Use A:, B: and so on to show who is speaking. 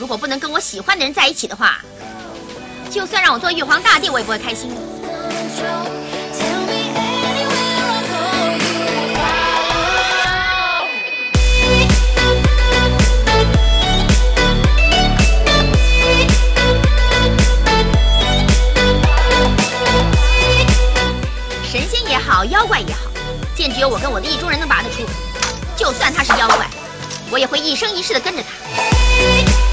A: 如果不能跟我喜欢的人在一起的话，就算让我做玉皇大帝我也不会开心。神仙也好，妖怪也好，见只有我跟我的意中人能拔得出，就算他是妖怪，我也会一生一世的跟着他。